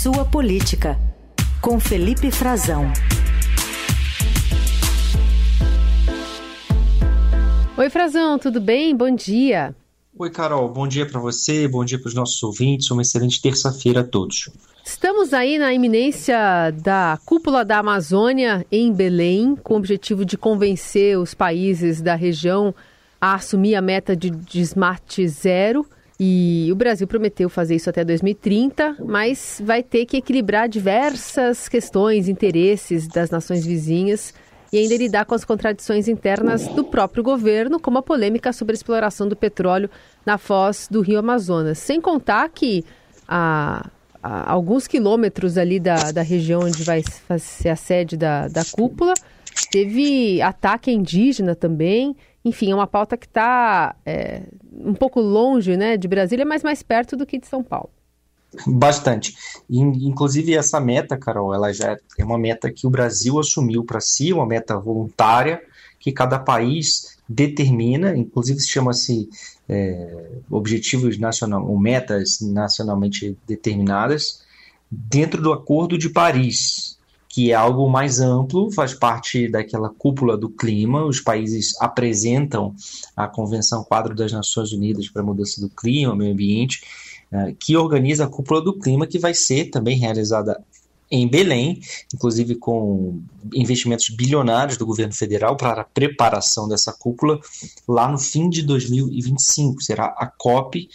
Sua Política, com Felipe Frazão. Oi, Frazão, tudo bem? Bom dia. Oi, Carol, bom dia para você, bom dia para os nossos ouvintes, uma excelente terça-feira a todos. Estamos aí na iminência da cúpula da Amazônia em Belém, com o objetivo de convencer os países da região a assumir a meta de desmate zero. E o Brasil prometeu fazer isso até 2030, mas vai ter que equilibrar diversas questões, interesses das nações vizinhas e ainda lidar com as contradições internas do próprio governo, como a polêmica sobre a exploração do petróleo na foz do Rio Amazonas. Sem contar que a, a alguns quilômetros ali da, da região onde vai ser a sede da, da cúpula, teve ataque indígena também. Enfim, é uma pauta que está é, um pouco longe né, de Brasília, mas mais perto do que de São Paulo. Bastante. Inclusive, essa meta, Carol, ela já é uma meta que o Brasil assumiu para si, uma meta voluntária, que cada país determina, inclusive se chama-se é, objetivos nacional, ou metas nacionalmente determinadas, dentro do Acordo de Paris, que é algo mais amplo, faz parte daquela cúpula do clima. Os países apresentam a Convenção Quadro das Nações Unidas para a Mudança do Clima, Meio Ambiente, é, que organiza a Cúpula do Clima, que vai ser também realizada em Belém, inclusive com investimentos bilionários do governo federal para a preparação dessa cúpula lá no fim de 2025, será a COP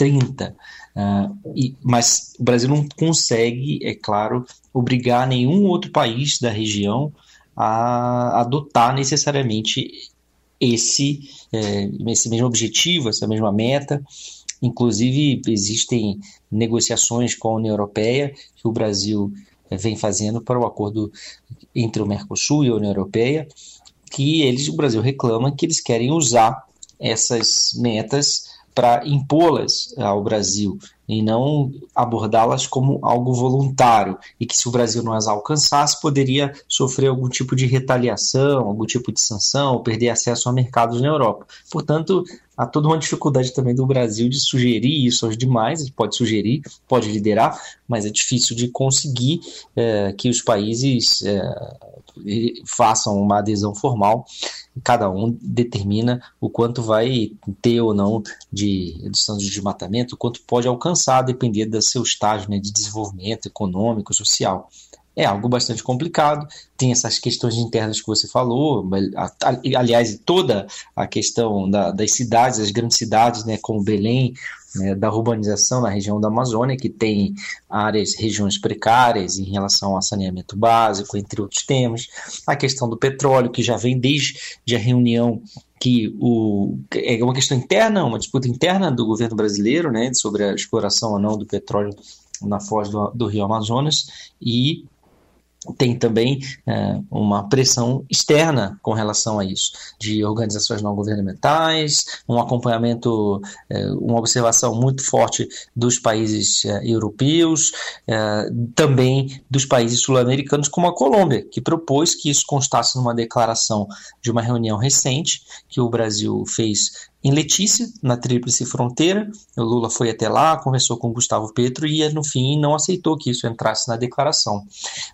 30. Uh, e, mas o Brasil não consegue, é claro, obrigar nenhum outro país da região a adotar necessariamente esse, é, esse mesmo objetivo, essa mesma meta. Inclusive, existem negociações com a União Europeia que o Brasil eh, vem fazendo para o acordo entre o Mercosul e a União Europeia, que eles, o Brasil reclama que eles querem usar essas metas para impô-las ao Brasil e não abordá-las como algo voluntário e que se o Brasil não as alcançasse poderia sofrer algum tipo de retaliação, algum tipo de sanção, perder acesso a mercados na Europa. Portanto, há toda uma dificuldade também do Brasil de sugerir isso aos demais, pode sugerir, pode liderar, mas é difícil de conseguir é, que os países é, façam uma adesão formal cada um determina o quanto vai ter ou não de redução de desmatamento, o quanto pode alcançar, a depender do seu estágio né, de desenvolvimento econômico, social. É algo bastante complicado, tem essas questões internas que você falou, aliás, toda a questão da, das cidades, as grandes cidades, né, como Belém, né, da urbanização na região da Amazônia, que tem áreas, regiões precárias em relação ao saneamento básico, entre outros temas. A questão do petróleo, que já vem desde a reunião que o, é uma questão interna, uma disputa interna do governo brasileiro, né, sobre a exploração ou não do petróleo na foz do, do Rio Amazonas, e tem também é, uma pressão externa com relação a isso, de organizações não governamentais, um acompanhamento, é, uma observação muito forte dos países é, europeus, é, também dos países sul-americanos, como a Colômbia, que propôs que isso constasse numa declaração de uma reunião recente que o Brasil fez em Letícia, na Tríplice Fronteira. O Lula foi até lá, conversou com Gustavo Petro e, no fim, não aceitou que isso entrasse na declaração.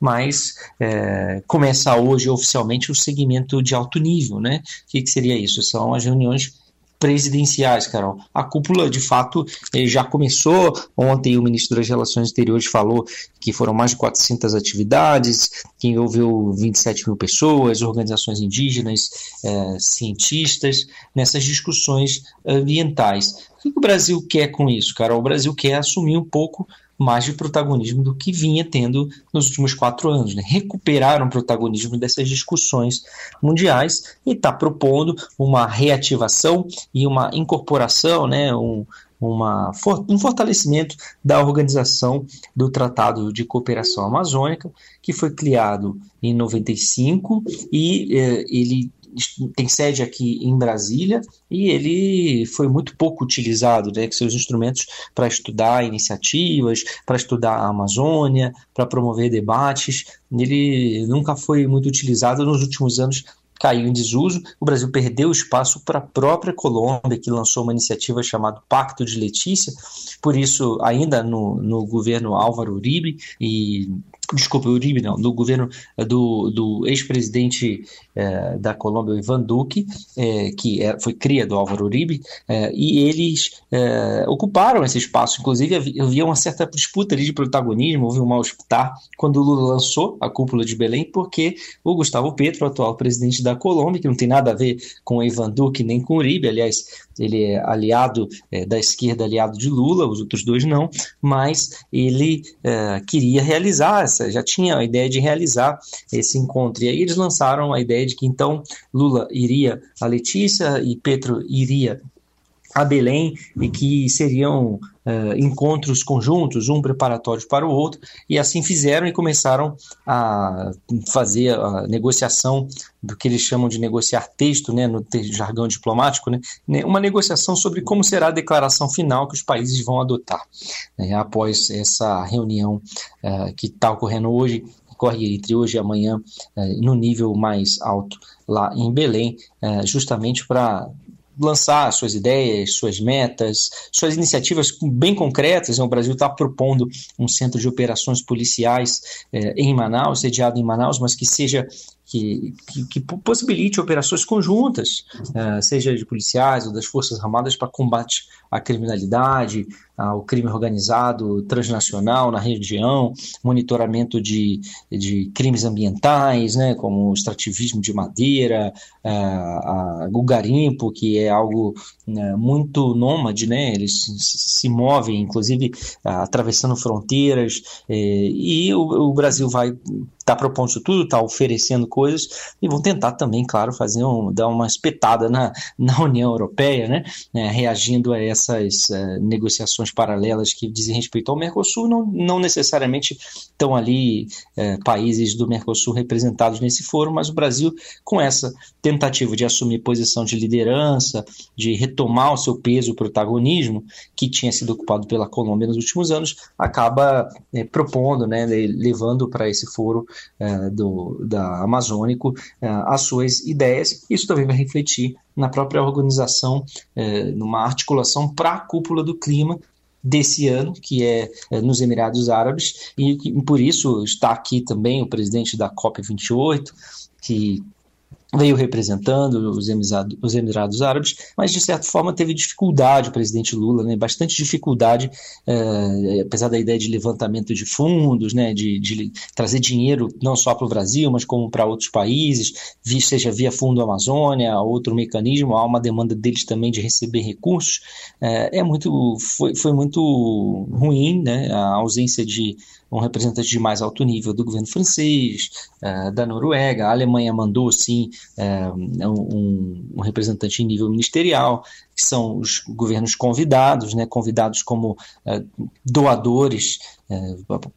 Mas é, começa hoje oficialmente o segmento de alto nível. Né? O que, que seria isso? São as reuniões presidenciais, Carol. A cúpula, de fato, eh, já começou. Ontem o ministro das Relações Exteriores falou que foram mais de 400 atividades, que envolveu 27 mil pessoas, organizações indígenas, eh, cientistas, nessas discussões ambientais. O que o Brasil quer com isso, Carol? O Brasil quer assumir um pouco mais de protagonismo do que vinha tendo nos últimos quatro anos. Né? Recuperaram o protagonismo dessas discussões mundiais e está propondo uma reativação e uma incorporação, né? um, uma, um fortalecimento da organização do Tratado de Cooperação Amazônica, que foi criado em 95 e eh, ele tem sede aqui em Brasília e ele foi muito pouco utilizado, né, com seus instrumentos para estudar iniciativas, para estudar a Amazônia, para promover debates. Ele nunca foi muito utilizado nos últimos anos caiu em desuso. O Brasil perdeu espaço para a própria Colômbia, que lançou uma iniciativa chamada Pacto de Letícia, por isso, ainda no, no governo Álvaro Uribe e desculpa, Uribe não, do governo eh, do, do ex-presidente eh, da Colômbia, Ivan Duque, eh, que é, foi cria do Álvaro Uribe, e eles ocuparam esse espaço. Inclusive, havia uma certa disputa ali de protagonismo, houve um mal-estar quando o Lula lançou a cúpula de Belém, porque o Gustavo Petro, atual presidente da Colômbia, que não tem nada a ver com o Ivan Duque nem com o Uribe, aliás, ele é aliado da esquerda, aliado de Lula, os outros dois não, mas ele queria realizar essa, já tinha a ideia de realizar esse encontro. E aí eles lançaram a ideia de que então Lula iria a Letícia e Petro iria a Belém e que seriam uh, encontros conjuntos, um preparatório para o outro, e assim fizeram e começaram a fazer a negociação do que eles chamam de negociar texto, né, no jargão diplomático, né, né, uma negociação sobre como será a declaração final que os países vão adotar né, após essa reunião uh, que está ocorrendo hoje ocorre entre hoje e amanhã uh, no nível mais alto lá em Belém, justamente para lançar suas ideias, suas metas, suas iniciativas bem concretas. O Brasil está propondo um centro de operações policiais eh, em Manaus, sediado em Manaus, mas que seja que, que, que possibilite operações conjuntas, uh, seja de policiais ou das Forças Armadas, para combate à criminalidade, ao crime organizado transnacional na região, monitoramento de, de crimes ambientais, né, como o extrativismo de madeira, uh, o garimpo, que é algo uh, muito nômade, né, eles se movem, inclusive uh, atravessando fronteiras, eh, e o, o Brasil vai está propondo isso tudo, está oferecendo coisas e vão tentar também, claro, fazer um, dar uma espetada na, na União Europeia, né, né reagindo a essas uh, negociações paralelas que dizem respeito ao Mercosul, não, não necessariamente estão ali uh, países do Mercosul representados nesse foro, mas o Brasil, com essa tentativa de assumir posição de liderança, de retomar o seu peso, o protagonismo que tinha sido ocupado pela Colômbia nos últimos anos, acaba uh, propondo, né, levando para esse foro é, do, da Amazônico é, as suas ideias. Isso também vai refletir na própria organização, é, numa articulação para a cúpula do clima, desse ano, que é, é nos Emirados Árabes, e, e por isso está aqui também o presidente da COP28, que veio representando os Emirados, os Emirados Árabes, mas de certa forma teve dificuldade o presidente Lula, né, bastante dificuldade, é, apesar da ideia de levantamento de fundos, né, de, de trazer dinheiro não só para o Brasil, mas como para outros países, seja via Fundo Amazônia, outro mecanismo, há uma demanda deles também de receber recursos, é, é muito, foi, foi muito ruim né, a ausência de um representante de mais alto nível do governo francês, uh, da Noruega, a Alemanha mandou sim uh, um, um, representante em nível ministerial, que são os governos convidados, né, convidados como uh, doadores,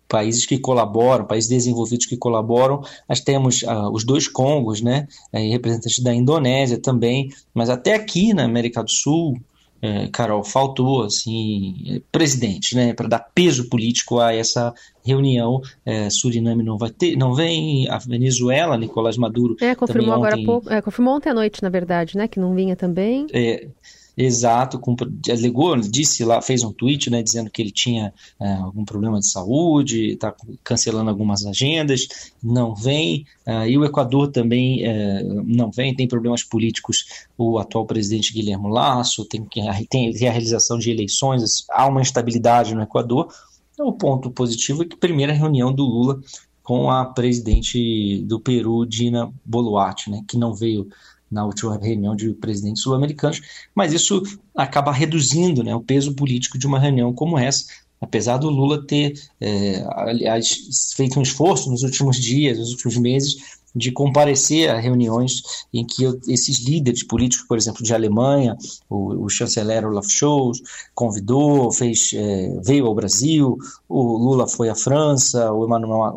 países que colaboram, países desenvolvidos que colaboram. Nós temos os dois Congos, né, representantes da Indonésia também, mas até aqui na América do Sul, é, Carol, faltou assim presidente, né, para dar peso político a essa reunião. É, Suriname não vai ter, não vem, a Venezuela, Nicolás Maduro. É, confirmou agora há pouco, é, confirmou ontem à noite, na verdade, né, que não vinha também. É, Exato, com, alegou, disse lá, fez um tweet, né, dizendo que ele tinha é, algum problema de saúde, está cancelando algumas agendas, não vem. É, e o Equador também é, não vem, tem problemas políticos. O atual presidente Guilherme Lasso tem, tem, tem a realização de eleições, há uma instabilidade no Equador. Então, o ponto positivo é que primeira reunião do Lula com a presidente do Peru, Dina Boluarte, né, que não veio na última reunião de presidentes sul-americanos, mas isso acaba reduzindo né, o peso político de uma reunião como essa, apesar do Lula ter, é, aliás, feito um esforço nos últimos dias, nos últimos meses, de comparecer a reuniões em que esses líderes políticos, por exemplo, de Alemanha, o, o chanceler Olaf Scholz convidou, fez, é, veio ao Brasil, o Lula foi à França, o Emmanuel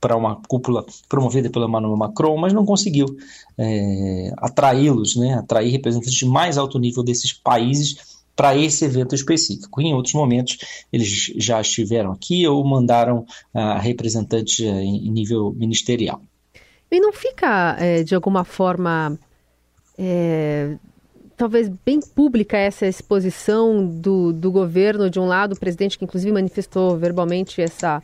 para uma cúpula promovida pelo Emmanuel Macron, mas não conseguiu é, atraí-los, né, atrair representantes de mais alto nível desses países para esse evento específico. Em outros momentos, eles já estiveram aqui ou mandaram uh, representantes uh, em nível ministerial. E não fica, é, de alguma forma, é, talvez bem pública essa exposição do, do governo, de um lado, o presidente que inclusive manifestou verbalmente essa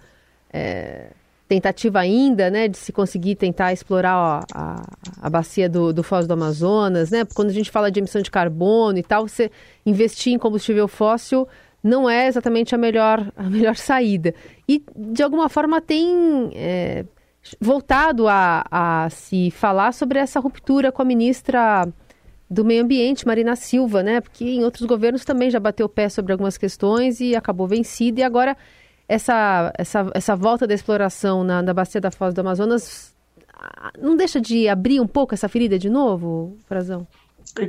é, tentativa ainda, né, de se conseguir tentar explorar a, a, a bacia do, do Foz do Amazonas, né, quando a gente fala de emissão de carbono e tal, você investir em combustível fóssil não é exatamente a melhor, a melhor saída. E, de alguma forma, tem é, voltado a, a se falar sobre essa ruptura com a ministra do Meio Ambiente, Marina Silva, né? Porque em outros governos também já bateu o pé sobre algumas questões e acabou vencida. E agora essa, essa, essa volta da exploração na, na bacia da Foz do Amazonas ah, não deixa de abrir um pouco essa ferida de novo, Frazão?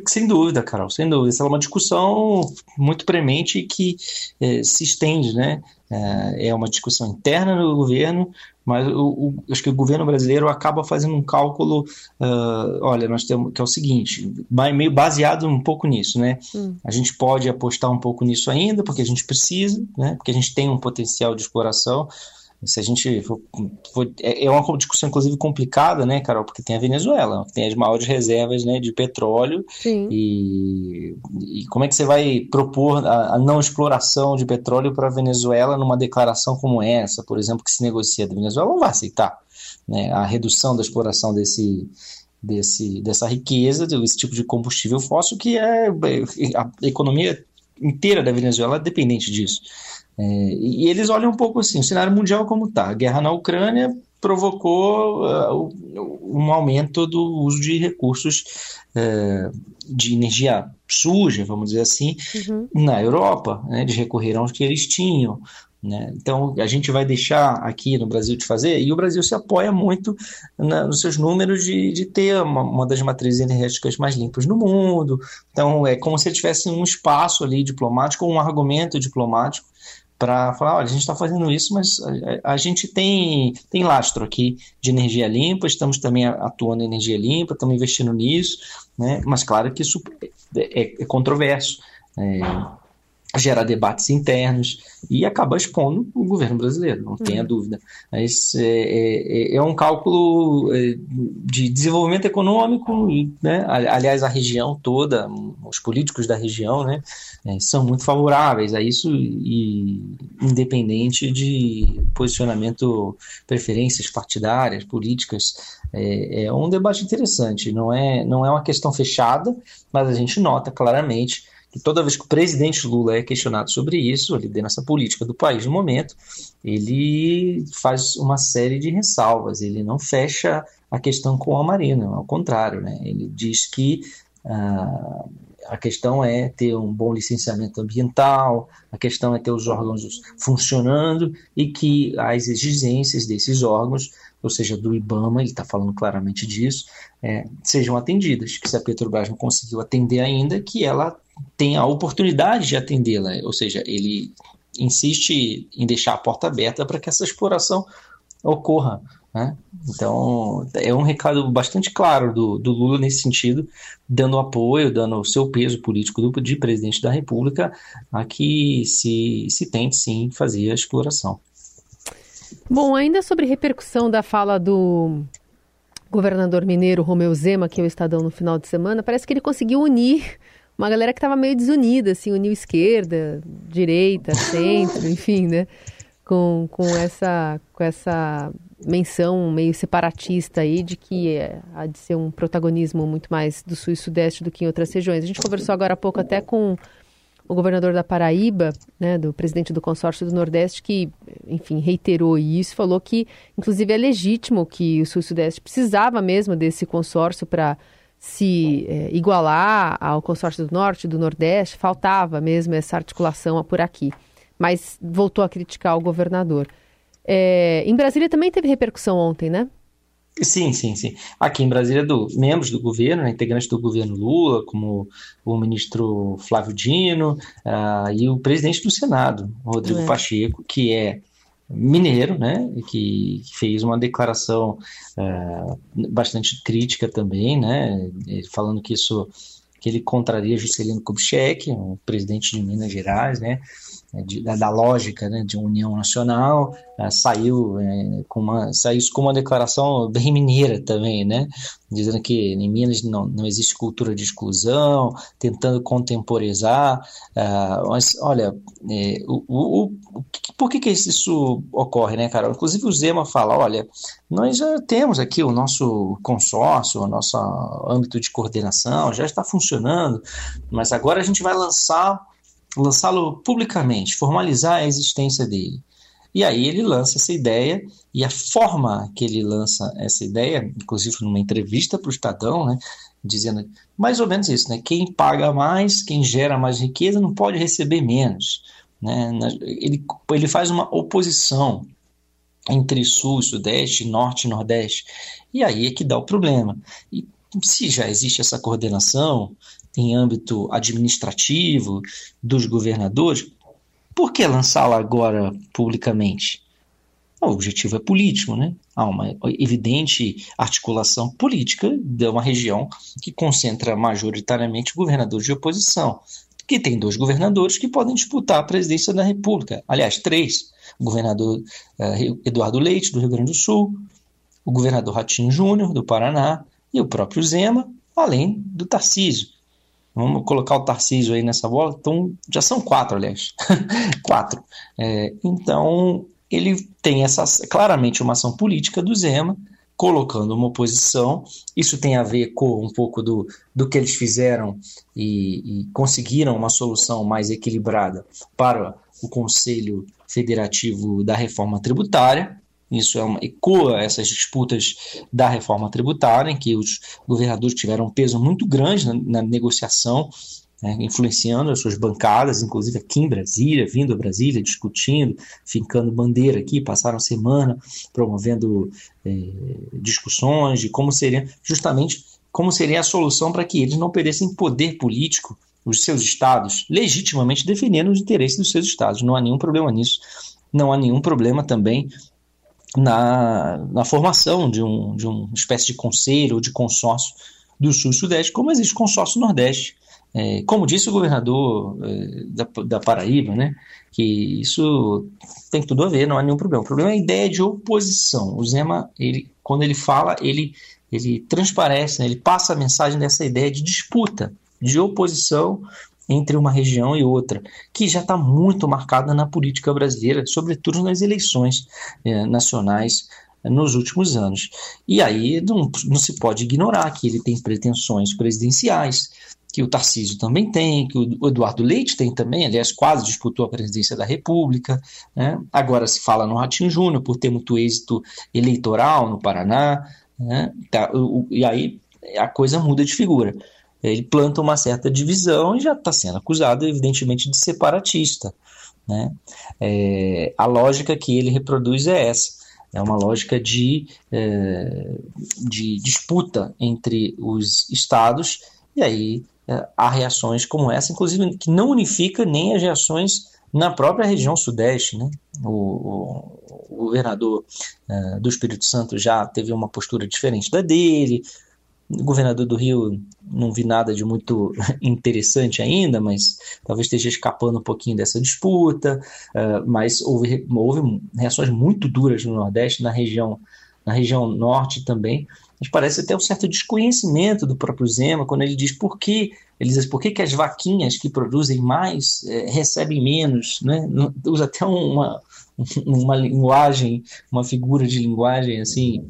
Sem dúvida, Carol, sem dúvida. Essa é uma discussão muito premente que é, se estende, né? É, é uma discussão interna no governo, mas o, o, acho que o governo brasileiro acaba fazendo um cálculo, uh, olha, nós temos que é o seguinte, meio baseado um pouco nisso, né? Hum. A gente pode apostar um pouco nisso ainda, porque a gente precisa, né? Porque a gente tem um potencial de exploração, se a gente for, for, é, é uma discussão inclusive complicada, né, Carol, porque tem a Venezuela, que tem as maiores reservas, né, de petróleo. E, e, como é que você vai propor a, a não exploração de petróleo para a Venezuela numa declaração como essa, por exemplo, que se negocia da Venezuela, não vai aceitar, né, a redução da exploração desse desse dessa riqueza, desse tipo de combustível fóssil que é a economia inteira da Venezuela é dependente disso. É, e eles olham um pouco assim, o cenário mundial como está. A guerra na Ucrânia provocou uh, um aumento do uso de recursos uh, de energia suja, vamos dizer assim, uhum. na Europa, né, eles recorreram aos que eles tinham. Né? Então, a gente vai deixar aqui no Brasil de fazer, e o Brasil se apoia muito na, nos seus números de, de ter uma, uma, das matrizes energéticas mais limpas no mundo. Então, é como se tivesse um espaço ali diplomático, um argumento diplomático para falar, olha, a gente está fazendo isso, mas a, a, gente tem, tem lastro aqui de energia limpa, estamos também atuando em energia limpa, estamos investindo nisso, né? mas claro que isso é, é, é controverso. É, gera debates internos e acaba expondo o governo brasileiro, não tenha uhum. dúvida. Mas é, é, é, é, um cálculo é, de desenvolvimento econômico, né, aliás, a região toda, os políticos da região, né, é, são muito favoráveis a isso, e independente de posicionamento, preferências partidárias, políticas, é, é um debate interessante. Não é, não é uma questão fechada, mas a gente nota claramente que toda vez que o presidente Lula é questionado sobre isso, dentro essa política do país no momento, ele faz uma série de ressalvas, ele não fecha a questão com a Marina, ao contrário, né? ele diz que ah, a questão é ter um bom licenciamento ambiental, a questão é ter os órgãos funcionando e que as exigências desses órgãos ou seja, do IBAMA, ele está falando claramente disso, é, sejam atendidas. Que se a Petrobras não conseguiu atender ainda, que ela tenha a oportunidade de atendê-la. Ou seja, ele insiste em deixar a porta aberta para que essa exploração ocorra. Né? Então, é um recado bastante claro do, do, Lula nesse sentido, dando apoio, dando o seu peso político do, de presidente da República a que se, se tente sim fazer a exploração. Bom, ainda sobre repercussão da fala do governador mineiro Romeu Zema, que é o Estadão no final de semana, parece que ele conseguiu unir uma galera que estava meio desunida, assim, uniu esquerda, direita, centro, enfim, né? Com, com, essa, com essa menção meio separatista aí de que é, há de ser um protagonismo muito mais do sul e sudeste do que em outras regiões. A gente conversou agora há pouco até com o governador da Paraíba, né, do presidente do consórcio do Nordeste, que, enfim, reiterou isso, falou que, inclusive, é legítimo que o Sul Sudeste precisava mesmo desse consórcio para se é, igualar ao consórcio do Norte, do Nordeste, faltava mesmo essa articulação por aqui. Mas voltou a criticar o governador. É, em Brasília também teve repercussão ontem, né? Sim, sim, sim. Aqui em Brasília, do, membros do governo, né, integrantes do governo Lula, como o ministro Flávio Dino uh, e o presidente do Senado, Rodrigo é. Pacheco, que é mineiro, né, que fez uma declaração uh, bastante crítica também, né, falando que isso que ele contraria Juscelino Kubitschek, o presidente de Minas Gerais, né, de, da, da, lógica né, de união nacional, uh, saiu, é, com uma, saiu com uma declaração bem mineira também, né, dizendo que em Minas não, não existe cultura de exclusão, tentando contemporizar, uh, mas olha, é, o, o, o, por que, que isso ocorre, né, Carol? Inclusive o Zema fala, olha, nós já temos aqui o nosso consórcio, o nosso âmbito de coordenação, já está funcionando, mas agora a gente vai lançar lançá-lo publicamente, formalizar a existência dele. E aí ele lança essa ideia, e a forma que ele lança essa ideia, inclusive numa entrevista para o Estadão, né, dizendo mais ou menos isso, né, quem paga mais, quem gera mais riqueza não pode receber menos. Né, ele, ele faz uma oposição entre sul sudeste, norte e nordeste, e aí é que dá o problema. E se já existe essa coordenação, em âmbito administrativo dos governadores, por que lançá-la agora publicamente? O objetivo é político, né? Há uma evidente articulação política de uma região que concentra majoritariamente governadores de oposição, que tem dois governadores que podem disputar a presidência da República. Aliás, três: o governador uh, Eduardo Leite, do Rio Grande do Sul, o governador Ratinho Júnior, do Paraná, e o próprio Zema, além do Tarcísio. Vamos colocar o Tarcísio aí nessa bola. Então, já são quatro, aliás. quatro. É, então, ele tem essa claramente uma ação política do Zema, colocando uma oposição. Isso tem a ver com um pouco do, do que eles fizeram e, e conseguiram uma solução mais equilibrada para o Conselho Federativo da Reforma Tributária. Isso é uma, ecoa essas disputas da reforma tributária, em que os governadores tiveram um peso muito grande na, na negociação, né, influenciando as suas bancadas, inclusive aqui em Brasília, vindo a Brasília, discutindo, fincando bandeira aqui, passaram a semana promovendo eh, discussões de como seria, justamente, como seria a solução para que eles não perdessem poder político os seus estados, legitimamente defendendo os interesses dos seus estados. Não há nenhum problema nisso. Não há nenhum problema também na, na formação de, um, de uma espécie de conselho ou de consórcio do Sul e Sudeste, como existe consórcio Nordeste. É, como disse o governador é, da, da Paraíba, né, que isso tem tudo a ver, não há nenhum problema. O problema é a ideia de oposição. O Zema, ele, quando ele fala, ele, ele transparece, né, ele passa a mensagem dessa ideia de disputa, de oposição entre uma região e outra, que já está muito marcada na política brasileira, sobretudo nas eleições eh, nacionais eh, nos últimos anos. E aí não, não se pode ignorar que ele tem pretensões presidenciais, que o Tarcísio também tem, que o Eduardo Leite tem também, aliás, quase disputou a presidência da República. Né? Agora se fala no Ratinho Júnior por ter muito êxito eleitoral no Paraná. Né? Tá, o, e aí a coisa muda de figura ele planta uma certa divisão e já está sendo acusado, evidentemente, de separatista. Né? É, a lógica que ele reproduz é essa. É uma lógica de, é, de disputa entre os estados, e aí é, há reações como essa, inclusive que não unifica nem as reações na própria região sudeste. Né? O, o, o governador é, do Espírito Santo já teve uma postura diferente da dele, governador do Rio, não vi nada de muito interessante ainda, mas talvez esteja escapando um pouquinho dessa disputa. Uh, mas houve, houve reações muito duras no Nordeste, na região, na região Norte também. Mas parece até um certo desconhecimento do próprio Zema quando ele diz por que ele diz por que, que as vaquinhas que produzem mais é, recebem menos, né? Usa até uma, uma linguagem, uma figura de linguagem assim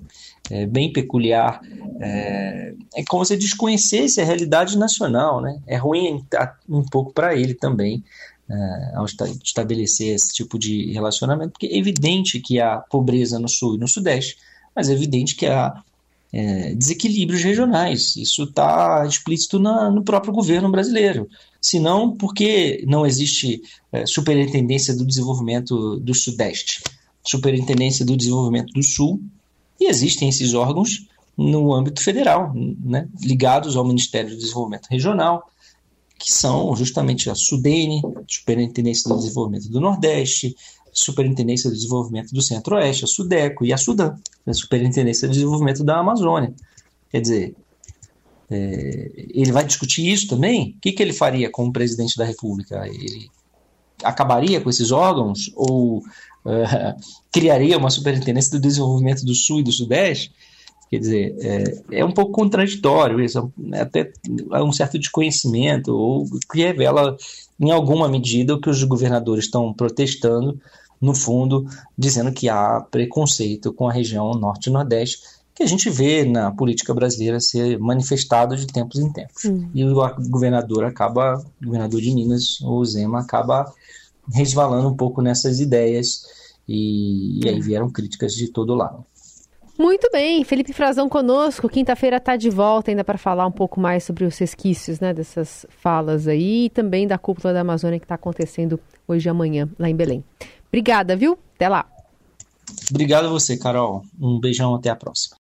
é, bem peculiar. É, é, como se desconhecesse a realidade nacional, né? É ruim um pouco para ele também é, ao estabelecer esse tipo de relacionamento, porque é evidente que há pobreza no sul e no sudeste, mas é evidente que há é, desequilíbrios regionais. Isso está explícito na, no próprio governo brasileiro. Se não, porque não existe é, superintendência do desenvolvimento do Sudeste, superintendência do desenvolvimento do Sul e existem esses órgãos no âmbito federal, né, ligados ao Ministério do Desenvolvimento Regional, que são justamente a SUDENE, Superintendência do Desenvolvimento do Nordeste, Superintendência do Desenvolvimento do Centro-Oeste, a SUDECO, e a SUDAN, a Superintendência do Desenvolvimento da Amazônia. Quer dizer, é, ele vai discutir isso também? O que, que ele faria como presidente da República? Ele acabaria com esses órgãos ou uh, criaria uma superintendência do desenvolvimento do Sul e do Sudeste? Quer dizer, é, é um pouco contraditório isso, é até um certo desconhecimento, ou que revela, em alguma medida, o que os governadores estão protestando, no fundo, dizendo que há preconceito com a região norte e nordeste, que a gente vê na política brasileira ser manifestado de tempos em tempos. Hum. E o governador acaba, o governador de Minas, o Zema, acaba resvalando um pouco nessas ideias, e, e aí vieram críticas de todo lado. Muito bem, Felipe Frazão conosco. Quinta-feira está de volta ainda para falar um pouco mais sobre os resquícios né, dessas falas aí e também da cúpula da Amazônia que está acontecendo hoje e amanhã lá em Belém. Obrigada, viu? Até lá. Obrigado a você, Carol. Um beijão, até a próxima.